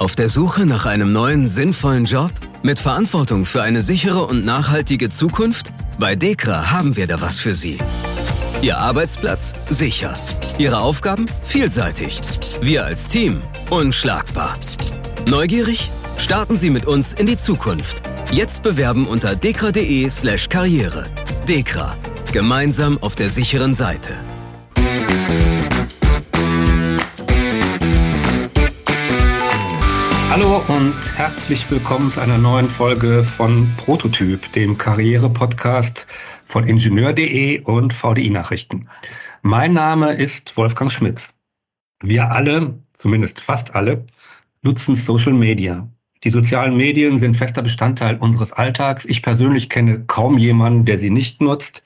Auf der Suche nach einem neuen, sinnvollen Job? Mit Verantwortung für eine sichere und nachhaltige Zukunft? Bei DEKRA haben wir da was für Sie. Ihr Arbeitsplatz? Sicher. Ihre Aufgaben? Vielseitig. Wir als Team? Unschlagbar. Neugierig? Starten Sie mit uns in die Zukunft. Jetzt bewerben unter dekra.de slash karriere. Dekra. Gemeinsam auf der sicheren Seite. Hallo und herzlich willkommen zu einer neuen Folge von Prototyp, dem Karriere-Podcast von Ingenieur.de und VDI Nachrichten. Mein Name ist Wolfgang Schmitz. Wir alle, zumindest fast alle, nutzen Social Media. Die sozialen Medien sind fester Bestandteil unseres Alltags. Ich persönlich kenne kaum jemanden, der sie nicht nutzt.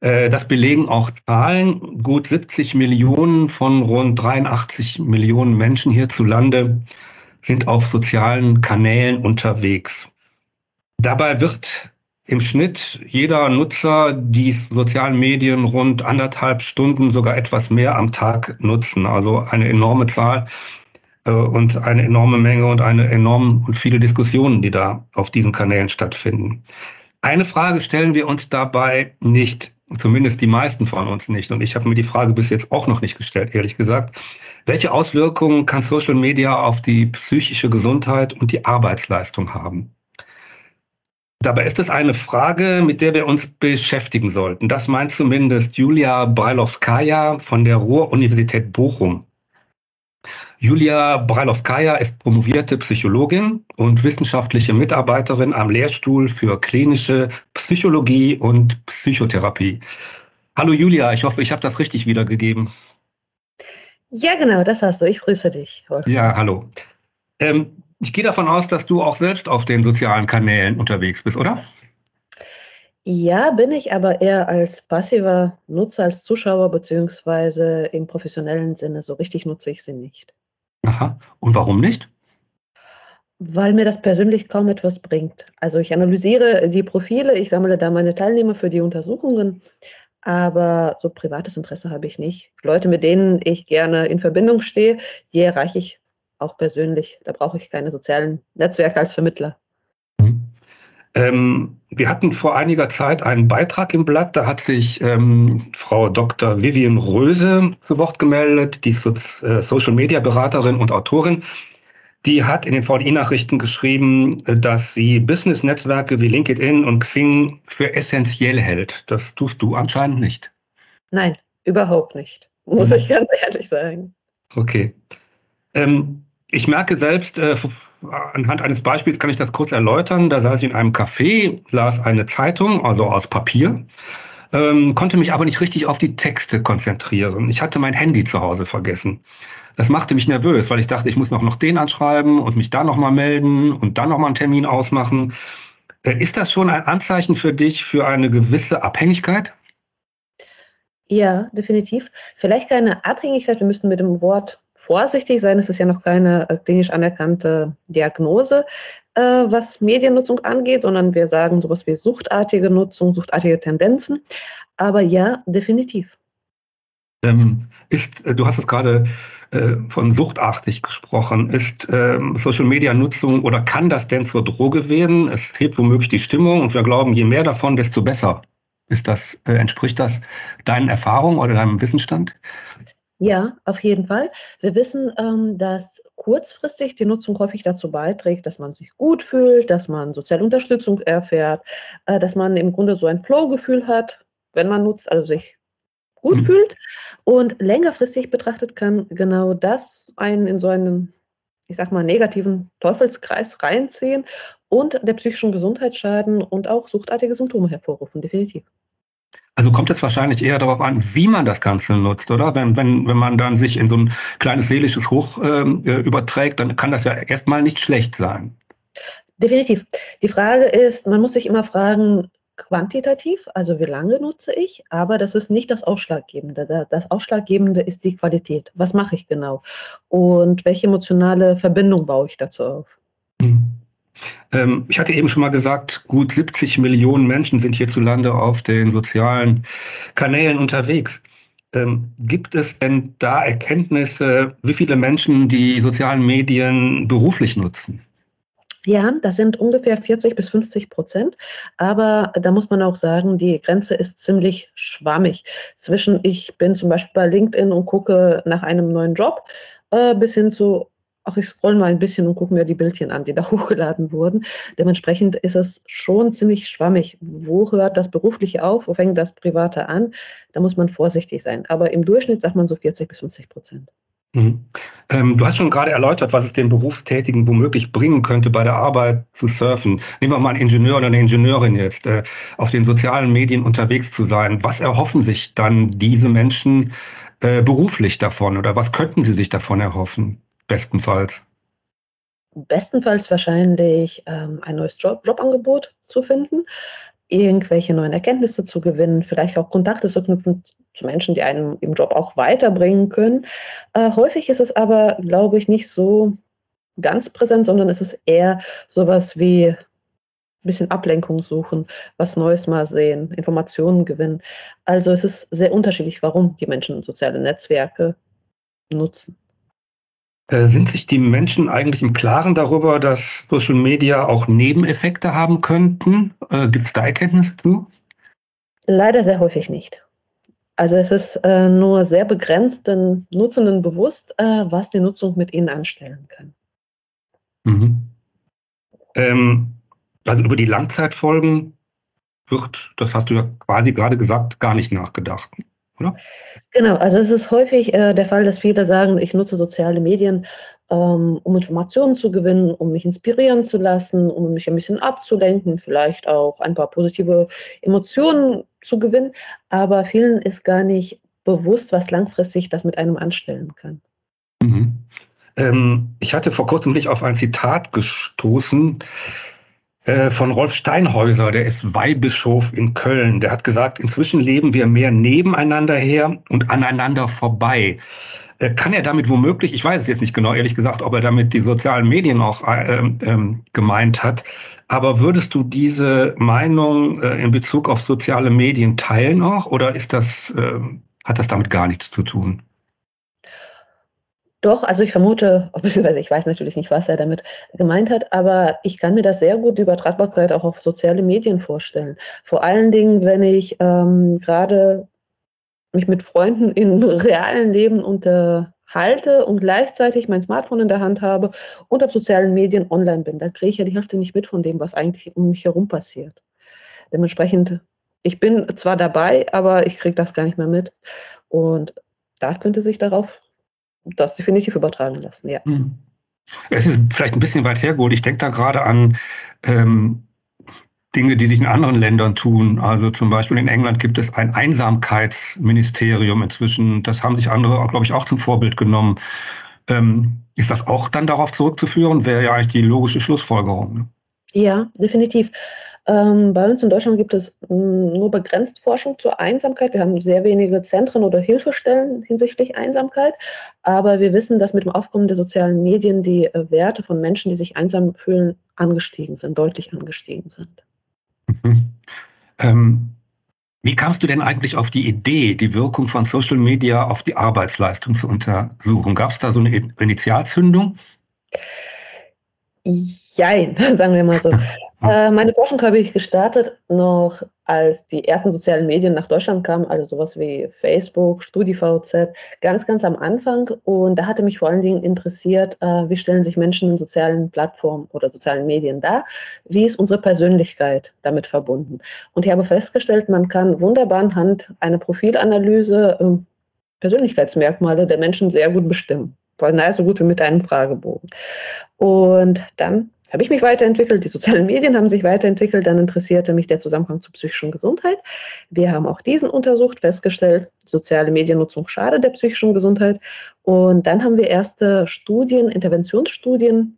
Äh, das belegen auch Zahlen. Gut 70 Millionen von rund 83 Millionen Menschen hierzulande sind auf sozialen Kanälen unterwegs. Dabei wird im Schnitt jeder Nutzer die sozialen Medien rund anderthalb Stunden, sogar etwas mehr am Tag nutzen. Also eine enorme Zahl äh, und eine enorme Menge und eine enorm und viele Diskussionen, die da auf diesen Kanälen stattfinden. Eine Frage stellen wir uns dabei nicht, zumindest die meisten von uns nicht. Und ich habe mir die Frage bis jetzt auch noch nicht gestellt, ehrlich gesagt. Welche Auswirkungen kann Social Media auf die psychische Gesundheit und die Arbeitsleistung haben? Dabei ist es eine Frage, mit der wir uns beschäftigen sollten. Das meint zumindest Julia Brailovskaya von der Ruhr-Universität Bochum. Julia Brailovskaya ist promovierte Psychologin und wissenschaftliche Mitarbeiterin am Lehrstuhl für klinische Psychologie und Psychotherapie. Hallo Julia, ich hoffe, ich habe das richtig wiedergegeben. Ja, genau, das hast du. Ich grüße dich. Ja, hallo. Ähm, ich gehe davon aus, dass du auch selbst auf den sozialen Kanälen unterwegs bist, oder? Ja, bin ich, aber eher als passiver Nutzer, als Zuschauer, beziehungsweise im professionellen Sinne. So richtig nutze ich sie nicht. Aha. Und warum nicht? Weil mir das persönlich kaum etwas bringt. Also ich analysiere die Profile, ich sammle da meine Teilnehmer für die Untersuchungen, aber so privates Interesse habe ich nicht. Leute, mit denen ich gerne in Verbindung stehe, die erreiche ich auch persönlich. Da brauche ich keine sozialen Netzwerke als Vermittler. Ähm, wir hatten vor einiger Zeit einen Beitrag im Blatt, da hat sich ähm, Frau Dr. Vivian Röse zu Wort gemeldet, die so äh, Social Media Beraterin und Autorin. Die hat in den VDI-Nachrichten geschrieben, dass sie Business-Netzwerke wie LinkedIn und Xing für essentiell hält. Das tust du anscheinend nicht. Nein, überhaupt nicht. Muss mhm. ich ganz ehrlich sagen. Okay. Ähm, ich merke selbst, äh, anhand eines Beispiels kann ich das kurz erläutern. Da saß ich in einem Café, las eine Zeitung, also aus Papier, ähm, konnte mich aber nicht richtig auf die Texte konzentrieren. Ich hatte mein Handy zu Hause vergessen. Das machte mich nervös, weil ich dachte, ich muss noch, noch den anschreiben und mich da nochmal melden und dann nochmal einen Termin ausmachen. Äh, ist das schon ein Anzeichen für dich für eine gewisse Abhängigkeit? Ja, definitiv. Vielleicht keine Abhängigkeit. Wir müssen mit dem Wort vorsichtig sein. Es ist ja noch keine äh, klinisch anerkannte Diagnose, äh, was Mediennutzung angeht, sondern wir sagen sowas wie suchtartige Nutzung, suchtartige Tendenzen. Aber ja, definitiv. Ähm, ist, äh, du hast es gerade äh, von suchtartig gesprochen. Ist ähm, Social Media Nutzung oder kann das denn zur Droge werden? Es hebt womöglich die Stimmung und wir glauben, je mehr davon, desto besser. Ist das, äh, entspricht das deinen Erfahrungen oder deinem Wissensstand? Ja, auf jeden Fall. Wir wissen, ähm, dass kurzfristig die Nutzung häufig dazu beiträgt, dass man sich gut fühlt, dass man soziale Unterstützung erfährt, äh, dass man im Grunde so ein Flow-Gefühl hat, wenn man nutzt, also sich gut mhm. fühlt. Und längerfristig betrachtet kann genau das einen in so einen, ich sag mal, negativen Teufelskreis reinziehen und der psychischen Gesundheit schaden und auch suchtartige Symptome hervorrufen, definitiv. Also kommt es wahrscheinlich eher darauf an, wie man das Ganze nutzt, oder? Wenn, wenn, wenn man dann sich in so ein kleines seelisches Hoch ähm, äh, überträgt, dann kann das ja erstmal nicht schlecht sein. Definitiv. Die Frage ist, man muss sich immer fragen, quantitativ, also wie lange nutze ich, aber das ist nicht das Ausschlaggebende. Das Ausschlaggebende ist die Qualität. Was mache ich genau? Und welche emotionale Verbindung baue ich dazu auf? Mhm. Ähm, ich hatte eben schon mal gesagt, gut 70 Millionen Menschen sind hierzulande auf den sozialen Kanälen unterwegs. Ähm, gibt es denn da Erkenntnisse, wie viele Menschen die sozialen Medien beruflich nutzen? Ja, das sind ungefähr 40 bis 50 Prozent. Aber da muss man auch sagen, die Grenze ist ziemlich schwammig. Zwischen ich bin zum Beispiel bei LinkedIn und gucke nach einem neuen Job äh, bis hin zu, ach, ich scroll mal ein bisschen und gucke mir die Bildchen an, die da hochgeladen wurden. Dementsprechend ist es schon ziemlich schwammig. Wo hört das Berufliche auf? Wo fängt das Private an? Da muss man vorsichtig sein. Aber im Durchschnitt sagt man so 40 bis 50 Prozent. Mhm. Ähm, du hast schon gerade erläutert, was es den Berufstätigen womöglich bringen könnte, bei der Arbeit zu surfen. Nehmen wir mal einen Ingenieur oder eine Ingenieurin jetzt, äh, auf den sozialen Medien unterwegs zu sein. Was erhoffen sich dann diese Menschen äh, beruflich davon oder was könnten sie sich davon erhoffen, bestenfalls? Bestenfalls wahrscheinlich ähm, ein neues Job Jobangebot zu finden, irgendwelche neuen Erkenntnisse zu gewinnen, vielleicht auch Kontakte zu knüpfen zu Menschen, die einen im Job auch weiterbringen können. Äh, häufig ist es aber, glaube ich, nicht so ganz präsent, sondern es ist eher sowas wie ein bisschen Ablenkung suchen, was Neues mal sehen, Informationen gewinnen. Also es ist sehr unterschiedlich, warum die Menschen soziale Netzwerke nutzen. Äh, sind sich die Menschen eigentlich im Klaren darüber, dass Social Media auch Nebeneffekte haben könnten? Äh, Gibt es da Erkenntnisse zu? Leider sehr häufig nicht. Also es ist äh, nur sehr begrenzt den Nutzenden bewusst, äh, was die Nutzung mit ihnen anstellen kann. Mhm. Ähm, also über die Langzeitfolgen wird, das hast du ja quasi gerade gesagt, gar nicht nachgedacht oder? Genau, also es ist häufig äh, der Fall, dass viele sagen, ich nutze soziale Medien, ähm, um Informationen zu gewinnen, um mich inspirieren zu lassen, um mich ein bisschen abzulenken, vielleicht auch ein paar positive Emotionen zu gewinnen. Aber vielen ist gar nicht bewusst, was langfristig das mit einem anstellen kann. Mhm. Ähm, ich hatte vor kurzem nicht auf ein Zitat gestoßen äh, von Rolf Steinhäuser, der ist Weihbischof in Köln. Der hat gesagt, inzwischen leben wir mehr nebeneinander her und aneinander vorbei. Äh, kann er damit womöglich, ich weiß es jetzt nicht genau, ehrlich gesagt, ob er damit die sozialen Medien auch äh, ähm, gemeint hat, aber würdest du diese Meinung in Bezug auf soziale Medien teilen auch oder ist das, ähm, hat das damit gar nichts zu tun? Doch, also ich vermute, beziehungsweise ich weiß natürlich nicht, was er damit gemeint hat, aber ich kann mir das sehr gut die Übertragbarkeit auch auf soziale Medien vorstellen. Vor allen Dingen, wenn ich ähm, gerade mich mit Freunden im realen Leben unterhalte und gleichzeitig mein Smartphone in der Hand habe und auf sozialen Medien online bin. Da kriege ich ja die Hälfte nicht mit von dem, was eigentlich um mich herum passiert. Dementsprechend, ich bin zwar dabei, aber ich kriege das gar nicht mehr mit. Und da könnte sich darauf das definitiv übertragen lassen, ja. Hm. Es ist vielleicht ein bisschen weit hergeholt. Ich denke da gerade an ähm, Dinge, die sich in anderen Ländern tun. Also zum Beispiel in England gibt es ein Einsamkeitsministerium inzwischen. Das haben sich andere, glaube ich, auch zum Vorbild genommen. Ähm, ist das auch dann darauf zurückzuführen? Wäre ja eigentlich die logische Schlussfolgerung. Ne? Ja, definitiv. Ähm, bei uns in Deutschland gibt es mm, nur begrenzt Forschung zur Einsamkeit. Wir haben sehr wenige Zentren oder Hilfestellen hinsichtlich Einsamkeit. Aber wir wissen, dass mit dem Aufkommen der sozialen Medien die äh, Werte von Menschen, die sich einsam fühlen, angestiegen sind, deutlich angestiegen sind. Mhm. Ähm, wie kamst du denn eigentlich auf die Idee, die Wirkung von Social Media auf die Arbeitsleistung zu untersuchen? Gab es da so eine Initialzündung? Jein, sagen wir mal so. Äh, meine Forschung habe ich gestartet noch, als die ersten sozialen Medien nach Deutschland kamen, also sowas wie Facebook, StudiVZ, ganz, ganz am Anfang. Und da hatte mich vor allen Dingen interessiert, äh, wie stellen sich Menschen in sozialen Plattformen oder sozialen Medien dar? Wie ist unsere Persönlichkeit damit verbunden? Und ich habe festgestellt, man kann wunderbar anhand einer Profilanalyse äh, Persönlichkeitsmerkmale der Menschen sehr gut bestimmen. Naja, so gut wie mit einem Fragebogen. Und dann habe ich mich weiterentwickelt, die sozialen Medien haben sich weiterentwickelt, dann interessierte mich der Zusammenhang zur psychischen Gesundheit. Wir haben auch diesen untersucht, festgestellt, soziale Mediennutzung schadet der psychischen Gesundheit. Und dann haben wir erste Studien, Interventionsstudien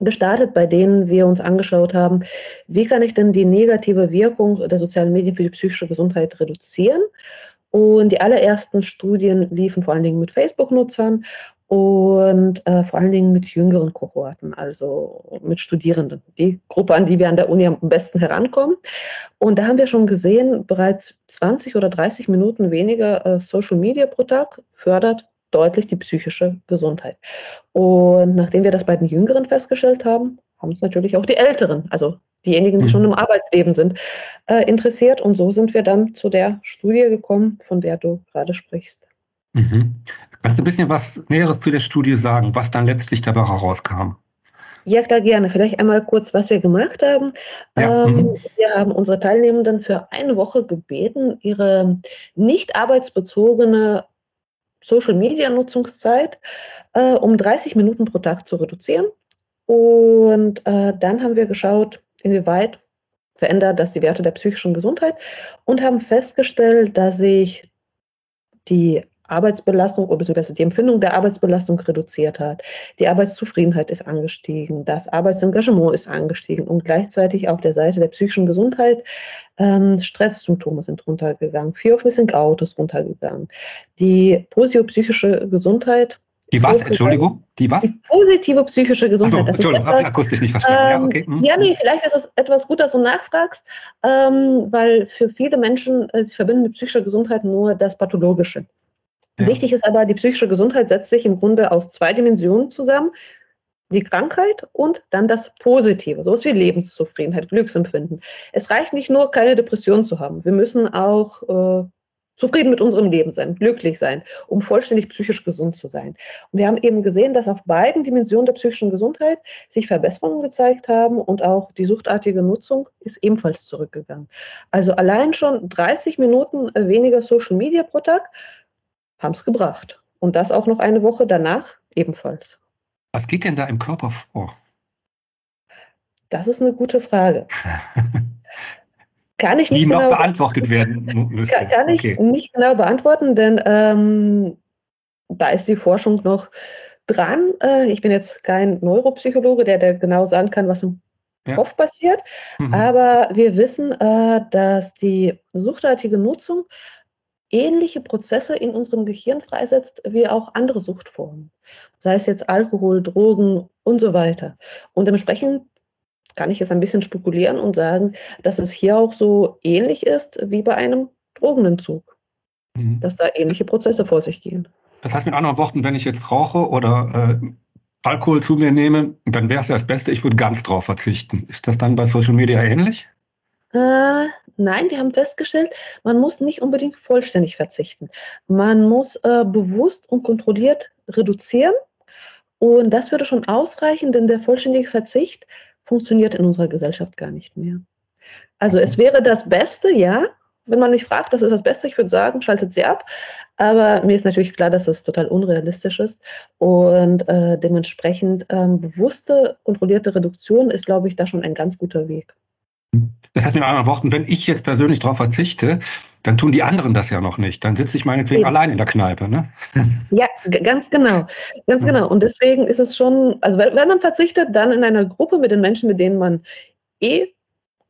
gestartet, bei denen wir uns angeschaut haben, wie kann ich denn die negative Wirkung der sozialen Medien für die psychische Gesundheit reduzieren. Und die allerersten Studien liefen vor allen Dingen mit Facebook-Nutzern und äh, vor allen Dingen mit jüngeren Kohorten, also mit Studierenden, die Gruppe, an die wir an der Uni am besten herankommen. Und da haben wir schon gesehen, bereits 20 oder 30 Minuten weniger äh, Social Media pro Tag fördert deutlich die psychische Gesundheit. Und nachdem wir das bei den Jüngeren festgestellt haben, haben es natürlich auch die Älteren, also diejenigen, die mhm. schon im Arbeitsleben sind, äh, interessiert. Und so sind wir dann zu der Studie gekommen, von der du gerade sprichst. Mhm. Kannst du ein bisschen was Näheres zu der Studie sagen, was dann letztlich dabei herauskam? Ja, klar, gerne. Vielleicht einmal kurz, was wir gemacht haben. Ja, ähm, mhm. wir haben unsere Teilnehmenden für eine Woche gebeten, ihre nicht arbeitsbezogene Social-Media-Nutzungszeit äh, um 30 Minuten pro Tag zu reduzieren. Und äh, dann haben wir geschaut, inwieweit verändert das die Werte der psychischen Gesundheit und haben festgestellt, dass sich die Arbeitsbelastung oder beziehungsweise die Empfindung der Arbeitsbelastung reduziert hat. Die Arbeitszufriedenheit ist angestiegen, das Arbeitsengagement ist angestiegen und gleichzeitig auf der Seite der psychischen Gesundheit ähm, Stresssymptome sind runtergegangen, Fear of Missing Out ist runtergegangen. Die posiopsychische Gesundheit die was? Entschuldigung? Die was? Die positive psychische Gesundheit. So, Entschuldigung, habe ich akustisch nicht verstanden. Ähm, ja, okay. Hm. ja, nee, vielleicht ist es etwas gut, dass du nachfragst, ähm, weil für viele Menschen, äh, sie verbinden mit psychischer Gesundheit nur das Pathologische. Ja. Wichtig ist aber, die psychische Gesundheit setzt sich im Grunde aus zwei Dimensionen zusammen. Die Krankheit und dann das Positive, sowas wie Lebenszufriedenheit, Glücksempfinden. Es reicht nicht nur, keine Depression zu haben. Wir müssen auch äh, zufrieden mit unserem Leben sein, glücklich sein, um vollständig psychisch gesund zu sein. Und wir haben eben gesehen, dass auf beiden Dimensionen der psychischen Gesundheit sich Verbesserungen gezeigt haben und auch die suchtartige Nutzung ist ebenfalls zurückgegangen. Also allein schon 30 Minuten weniger Social Media pro Tag haben es gebracht. Und das auch noch eine Woche danach ebenfalls. Was geht denn da im Körper vor? Das ist eine gute Frage. Kann ich nicht Die genau, noch beantwortet werden müsste. Kann, kann okay. ich nicht genau beantworten, denn ähm, da ist die Forschung noch dran. Äh, ich bin jetzt kein Neuropsychologe, der, der genau sagen kann, was im ja. Kopf passiert. Mhm. Aber wir wissen, äh, dass die suchtartige Nutzung ähnliche Prozesse in unserem Gehirn freisetzt wie auch andere Suchtformen, sei es jetzt Alkohol, Drogen und so weiter. Und entsprechend kann ich jetzt ein bisschen spekulieren und sagen, dass es hier auch so ähnlich ist wie bei einem Drogenentzug, mhm. dass da ähnliche Prozesse vor sich gehen. Das heißt mit anderen Worten, wenn ich jetzt rauche oder äh, Alkohol zu mir nehme, dann wäre es ja das Beste, ich würde ganz drauf verzichten. Ist das dann bei Social Media ähnlich? Äh, nein, wir haben festgestellt, man muss nicht unbedingt vollständig verzichten. Man muss äh, bewusst und kontrolliert reduzieren. Und das würde schon ausreichen, denn der vollständige Verzicht funktioniert in unserer Gesellschaft gar nicht mehr. Also es wäre das Beste, ja. Wenn man mich fragt, das ist das Beste, ich würde sagen, schaltet sie ab. Aber mir ist natürlich klar, dass das total unrealistisch ist. Und äh, dementsprechend ähm, bewusste, kontrollierte Reduktion ist, glaube ich, da schon ein ganz guter Weg. Das heißt mit anderen Worten, wenn ich jetzt persönlich darauf verzichte, dann tun die anderen das ja noch nicht. Dann sitze ich meinetwegen ja. allein in der Kneipe. Ne? Ja, ganz genau. Ganz genau. Und deswegen ist es schon, also wenn, wenn man verzichtet, dann in einer Gruppe mit den Menschen, mit denen man eh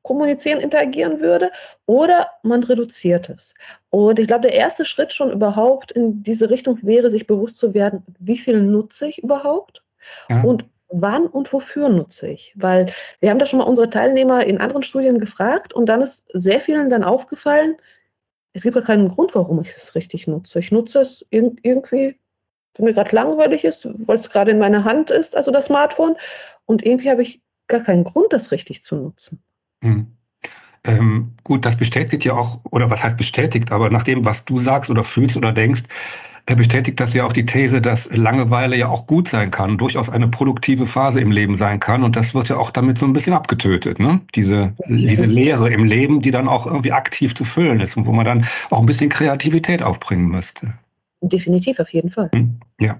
kommunizieren, interagieren würde, oder man reduziert es. Und ich glaube, der erste Schritt schon überhaupt in diese Richtung wäre, sich bewusst zu werden, wie viel nutze ich überhaupt ja. und wann und wofür nutze ich? Weil wir haben da schon mal unsere Teilnehmer in anderen Studien gefragt und dann ist sehr vielen dann aufgefallen, es gibt gar keinen Grund, warum ich es richtig nutze. Ich nutze es irgendwie, wenn mir gerade langweilig ist, weil es gerade in meiner Hand ist, also das Smartphone. Und irgendwie habe ich gar keinen Grund, das richtig zu nutzen. Hm. Ähm, gut, das bestätigt ja auch, oder was heißt bestätigt, aber nach dem, was du sagst oder fühlst oder denkst, bestätigt das ja auch die These, dass Langeweile ja auch gut sein kann, durchaus eine produktive Phase im Leben sein kann. Und das wird ja auch damit so ein bisschen abgetötet, ne? Diese, diese Leere im Leben, die dann auch irgendwie aktiv zu füllen ist und wo man dann auch ein bisschen Kreativität aufbringen müsste. Definitiv, auf jeden Fall. Hm, ja.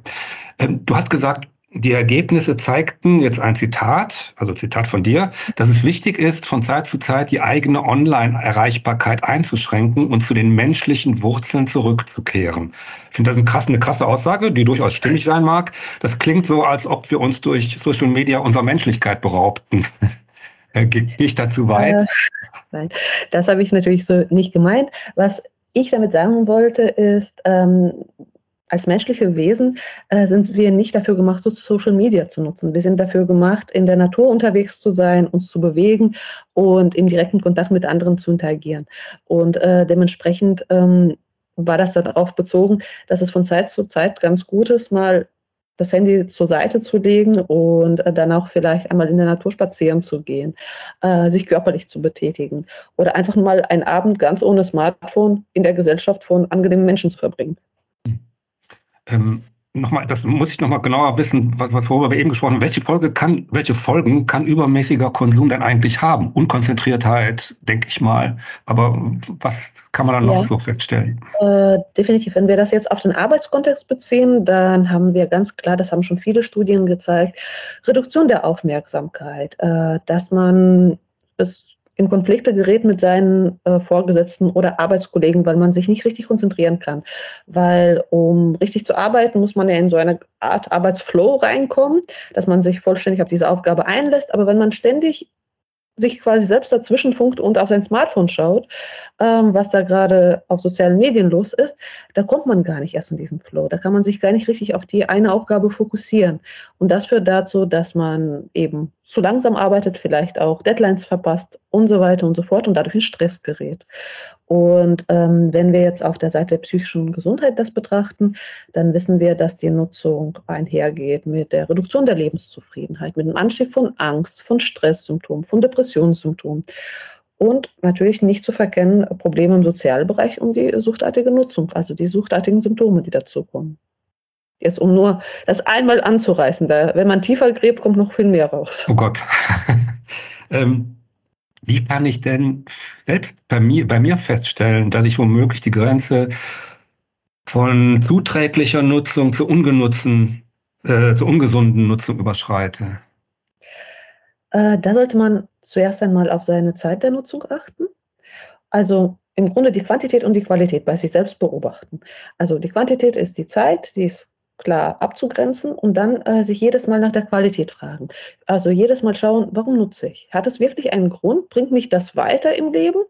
Ähm, du hast gesagt, die Ergebnisse zeigten, jetzt ein Zitat, also Zitat von dir, dass es wichtig ist, von Zeit zu Zeit die eigene Online-Erreichbarkeit einzuschränken und zu den menschlichen Wurzeln zurückzukehren. Ich finde das eine krasse, eine krasse Aussage, die durchaus stimmig sein mag. Das klingt so, als ob wir uns durch Social Media unserer Menschlichkeit beraubten. Gehe ich dazu weit? Äh, nein, das habe ich natürlich so nicht gemeint. Was ich damit sagen wollte, ist, ähm, als menschliche Wesen äh, sind wir nicht dafür gemacht, so Social Media zu nutzen. Wir sind dafür gemacht, in der Natur unterwegs zu sein, uns zu bewegen und im direkten Kontakt mit anderen zu interagieren. Und äh, dementsprechend ähm, war das darauf bezogen, dass es von Zeit zu Zeit ganz gut ist, mal das Handy zur Seite zu legen und äh, dann auch vielleicht einmal in der Natur spazieren zu gehen, äh, sich körperlich zu betätigen oder einfach mal einen Abend ganz ohne Smartphone in der Gesellschaft von angenehmen Menschen zu verbringen. Ähm, nochmal, das muss ich nochmal genauer wissen, was, worüber wir eben gesprochen haben. Welche Folge kann, welche Folgen kann übermäßiger Konsum denn eigentlich haben? Unkonzentriertheit, denke ich mal. Aber was kann man dann noch ja. so feststellen? Äh, definitiv. Wenn wir das jetzt auf den Arbeitskontext beziehen, dann haben wir ganz klar, das haben schon viele Studien gezeigt, Reduktion der Aufmerksamkeit, äh, dass man es in Konflikte gerät mit seinen äh, Vorgesetzten oder Arbeitskollegen, weil man sich nicht richtig konzentrieren kann. Weil um richtig zu arbeiten, muss man ja in so eine Art Arbeitsflow reinkommen, dass man sich vollständig auf diese Aufgabe einlässt. Aber wenn man ständig sich quasi selbst dazwischen funkt und auf sein Smartphone schaut, ähm, was da gerade auf sozialen Medien los ist, da kommt man gar nicht erst in diesen Flow. Da kann man sich gar nicht richtig auf die eine Aufgabe fokussieren. Und das führt dazu, dass man eben zu langsam arbeitet, vielleicht auch Deadlines verpasst und so weiter und so fort und dadurch in Stress gerät. Und ähm, wenn wir jetzt auf der Seite der psychischen Gesundheit das betrachten, dann wissen wir, dass die Nutzung einhergeht mit der Reduktion der Lebenszufriedenheit, mit dem Anstieg von Angst, von Stresssymptomen, von Depressionssymptomen. Und natürlich nicht zu verkennen Probleme im Sozialbereich um die suchtartige Nutzung, also die suchtartigen Symptome, die dazukommen. Jetzt, um nur das einmal anzureißen. Da, wenn man tiefer gräbt, kommt noch viel mehr raus. Oh Gott. ähm, wie kann ich denn selbst bei mir, bei mir feststellen, dass ich womöglich die Grenze von zuträglicher Nutzung zu ungenutzten, äh, zu ungesunden Nutzung überschreite? Äh, da sollte man zuerst einmal auf seine Zeit der Nutzung achten. Also im Grunde die Quantität und die Qualität bei sich selbst beobachten. Also die Quantität ist die Zeit, die ist klar abzugrenzen und dann äh, sich jedes Mal nach der Qualität fragen. Also jedes Mal schauen, warum nutze ich? Hat es wirklich einen Grund? Bringt mich das weiter im Leben?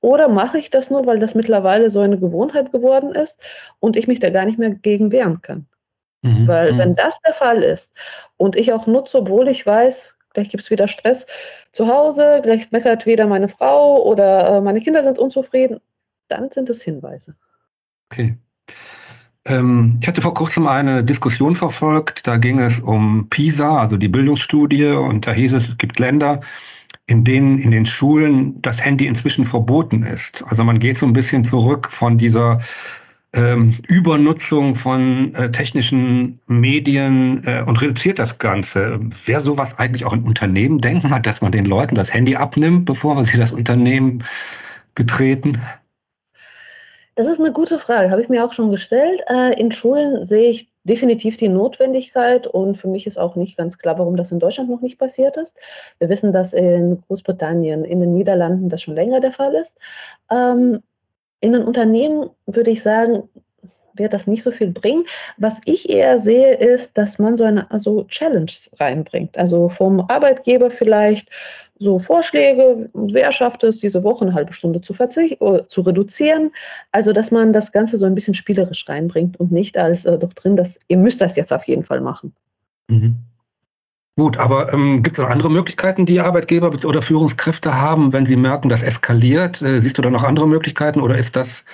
Oder mache ich das nur, weil das mittlerweile so eine Gewohnheit geworden ist und ich mich da gar nicht mehr gegen wehren kann? Mhm. Weil mhm. wenn das der Fall ist und ich auch nutze, obwohl ich weiß, gleich gibt es wieder Stress zu Hause, gleich meckert wieder meine Frau oder äh, meine Kinder sind unzufrieden, dann sind es Hinweise. Okay. Ähm, ich hatte vor kurzem eine Diskussion verfolgt, da ging es um PISA, also die Bildungsstudie, und da hieß es, es gibt Länder, in denen in den Schulen das Handy inzwischen verboten ist. Also man geht so ein bisschen zurück von dieser ähm, Übernutzung von äh, technischen Medien äh, und reduziert das Ganze. Wäre sowas eigentlich auch ein Unternehmen denken hat, dass man den Leuten das Handy abnimmt, bevor sie das Unternehmen betreten? Das ist eine gute Frage, habe ich mir auch schon gestellt. Äh, in Schulen sehe ich definitiv die Notwendigkeit und für mich ist auch nicht ganz klar, warum das in Deutschland noch nicht passiert ist. Wir wissen, dass in Großbritannien, in den Niederlanden das schon länger der Fall ist. Ähm, in den Unternehmen würde ich sagen, wird das nicht so viel bringen. Was ich eher sehe, ist, dass man so eine also Challenge reinbringt. Also vom Arbeitgeber vielleicht so Vorschläge, wer schafft es, diese Woche eine halbe Stunde zu, äh, zu reduzieren. Also, dass man das Ganze so ein bisschen spielerisch reinbringt und nicht als äh, Doktrin, dass ihr müsst das jetzt auf jeden Fall machen. Mhm. Gut, aber ähm, gibt es noch andere Möglichkeiten, die Arbeitgeber oder Führungskräfte haben, wenn sie merken, das eskaliert? Äh, siehst du da noch andere Möglichkeiten oder ist das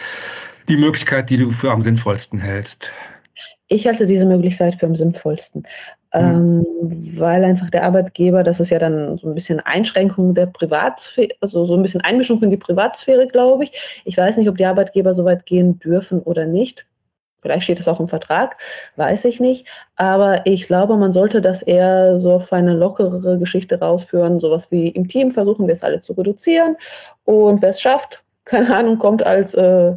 die Möglichkeit, die du für am sinnvollsten hältst? Ich halte diese Möglichkeit für am sinnvollsten, mhm. ähm, weil einfach der Arbeitgeber, das ist ja dann so ein bisschen Einschränkung der Privatsphäre, also so ein bisschen Einmischung in die Privatsphäre, glaube ich. Ich weiß nicht, ob die Arbeitgeber so weit gehen dürfen oder nicht. Vielleicht steht es auch im Vertrag, weiß ich nicht. Aber ich glaube, man sollte das eher so auf eine lockerere Geschichte rausführen. Sowas wie im Team versuchen wir es alle zu reduzieren. Und wer es schafft, keine Ahnung, kommt als äh,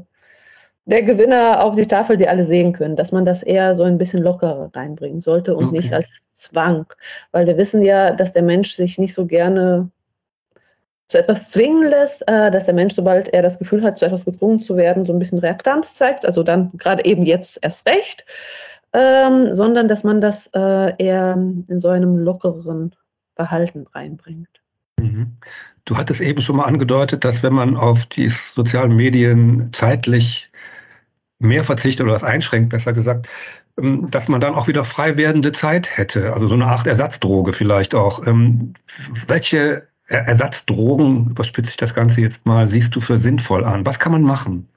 der Gewinner auf die Tafel, die alle sehen können, dass man das eher so ein bisschen lockerer reinbringen sollte und okay. nicht als Zwang. Weil wir wissen ja, dass der Mensch sich nicht so gerne zu etwas zwingen lässt, äh, dass der Mensch, sobald er das Gefühl hat, zu etwas gezwungen zu werden, so ein bisschen Reaktanz zeigt, also dann gerade eben jetzt erst recht, ähm, sondern dass man das äh, eher in so einem lockereren Verhalten reinbringt. Mhm. Du hattest eben schon mal angedeutet, dass wenn man auf die sozialen Medien zeitlich mehr verzichtet oder das einschränkt, besser gesagt, ähm, dass man dann auch wieder frei werdende Zeit hätte. Also so eine Art Ersatzdroge vielleicht auch. Ähm, welche Ersatzdrogen, überspitze ich das Ganze jetzt mal, siehst du für sinnvoll an? Was kann man machen?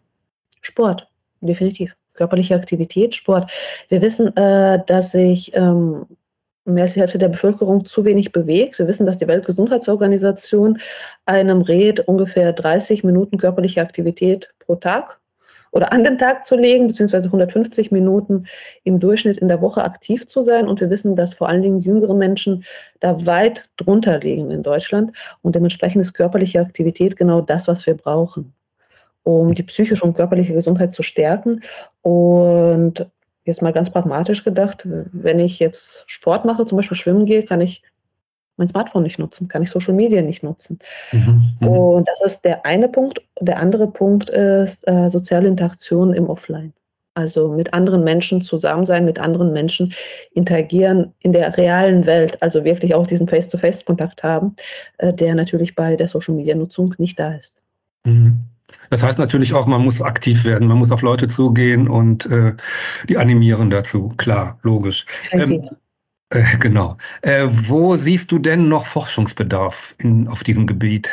Sport, definitiv. Körperliche Aktivität, Sport. Wir wissen, äh, dass sich ähm, mehr als die Hälfte der Bevölkerung zu wenig bewegt. Wir wissen, dass die Weltgesundheitsorganisation einem rät, ungefähr 30 Minuten körperliche Aktivität pro Tag oder an den Tag zu legen, beziehungsweise 150 Minuten im Durchschnitt in der Woche aktiv zu sein. Und wir wissen, dass vor allen Dingen jüngere Menschen da weit drunter liegen in Deutschland. Und dementsprechend ist körperliche Aktivität genau das, was wir brauchen, um die psychische und körperliche Gesundheit zu stärken. Und jetzt mal ganz pragmatisch gedacht, wenn ich jetzt Sport mache, zum Beispiel schwimmen gehe, kann ich mein Smartphone nicht nutzen, kann ich Social Media nicht nutzen. Mhm, mhm. und das ist der eine Punkt. Der andere Punkt ist äh, soziale Interaktion im Offline. Also mit anderen Menschen zusammen sein, mit anderen Menschen interagieren in der realen Welt, also wirklich auch diesen Face-to-Face-Kontakt haben, äh, der natürlich bei der Social-Media-Nutzung nicht da ist. Mhm. Das heißt natürlich auch, man muss aktiv werden, man muss auf Leute zugehen und äh, die animieren dazu. Klar, logisch. Ähm, äh, genau. Äh, wo siehst du denn noch Forschungsbedarf in, auf diesem Gebiet?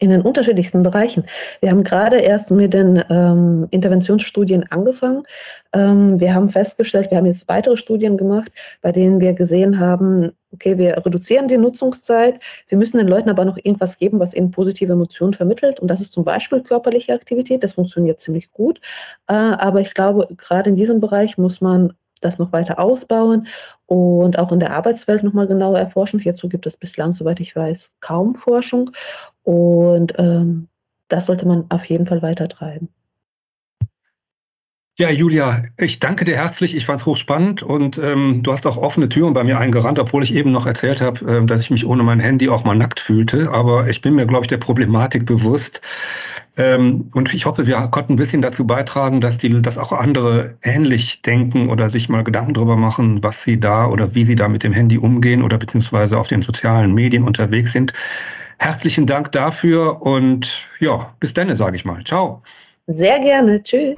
In den unterschiedlichsten Bereichen. Wir haben gerade erst mit den ähm, Interventionsstudien angefangen. Ähm, wir haben festgestellt, wir haben jetzt weitere Studien gemacht, bei denen wir gesehen haben, okay, wir reduzieren die Nutzungszeit, wir müssen den Leuten aber noch irgendwas geben, was ihnen positive Emotionen vermittelt. Und das ist zum Beispiel körperliche Aktivität. Das funktioniert ziemlich gut. Äh, aber ich glaube, gerade in diesem Bereich muss man das noch weiter ausbauen und auch in der Arbeitswelt nochmal genauer erforschen. Hierzu gibt es bislang, soweit ich weiß, kaum Forschung. Und ähm, das sollte man auf jeden Fall weiter treiben. Ja, Julia, ich danke dir herzlich. Ich fand es hochspannend und ähm, du hast auch offene Türen bei mir eingerannt, obwohl ich eben noch erzählt habe, äh, dass ich mich ohne mein Handy auch mal nackt fühlte. Aber ich bin mir, glaube ich, der Problematik bewusst. Ähm, und ich hoffe, wir konnten ein bisschen dazu beitragen, dass die, dass auch andere ähnlich denken oder sich mal Gedanken darüber machen, was sie da oder wie sie da mit dem Handy umgehen oder beziehungsweise auf den sozialen Medien unterwegs sind. Herzlichen Dank dafür und ja, bis dann, sage ich mal. Ciao. Sehr gerne. Tschüss.